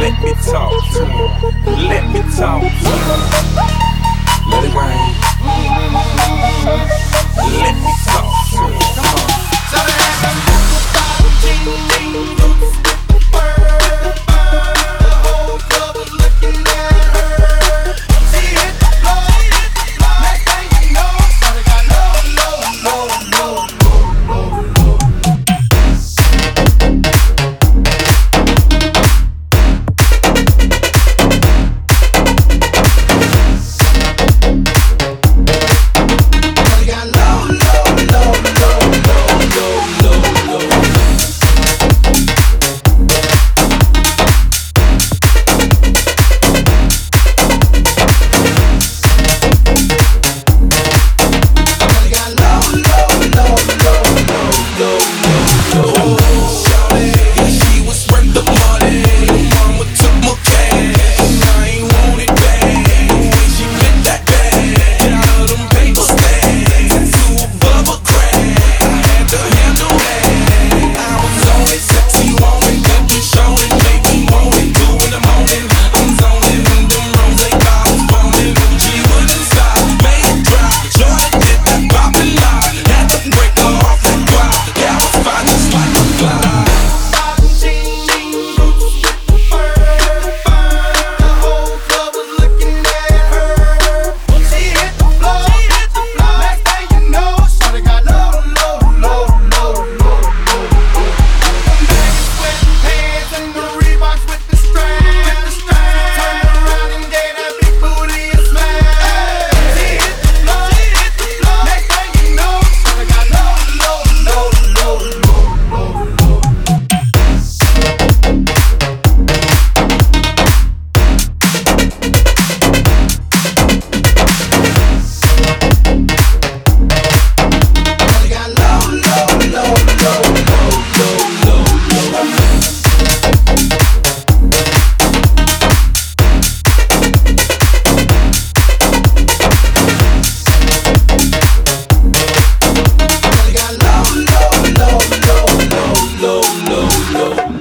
Let me talk to him. Let me talk to him. no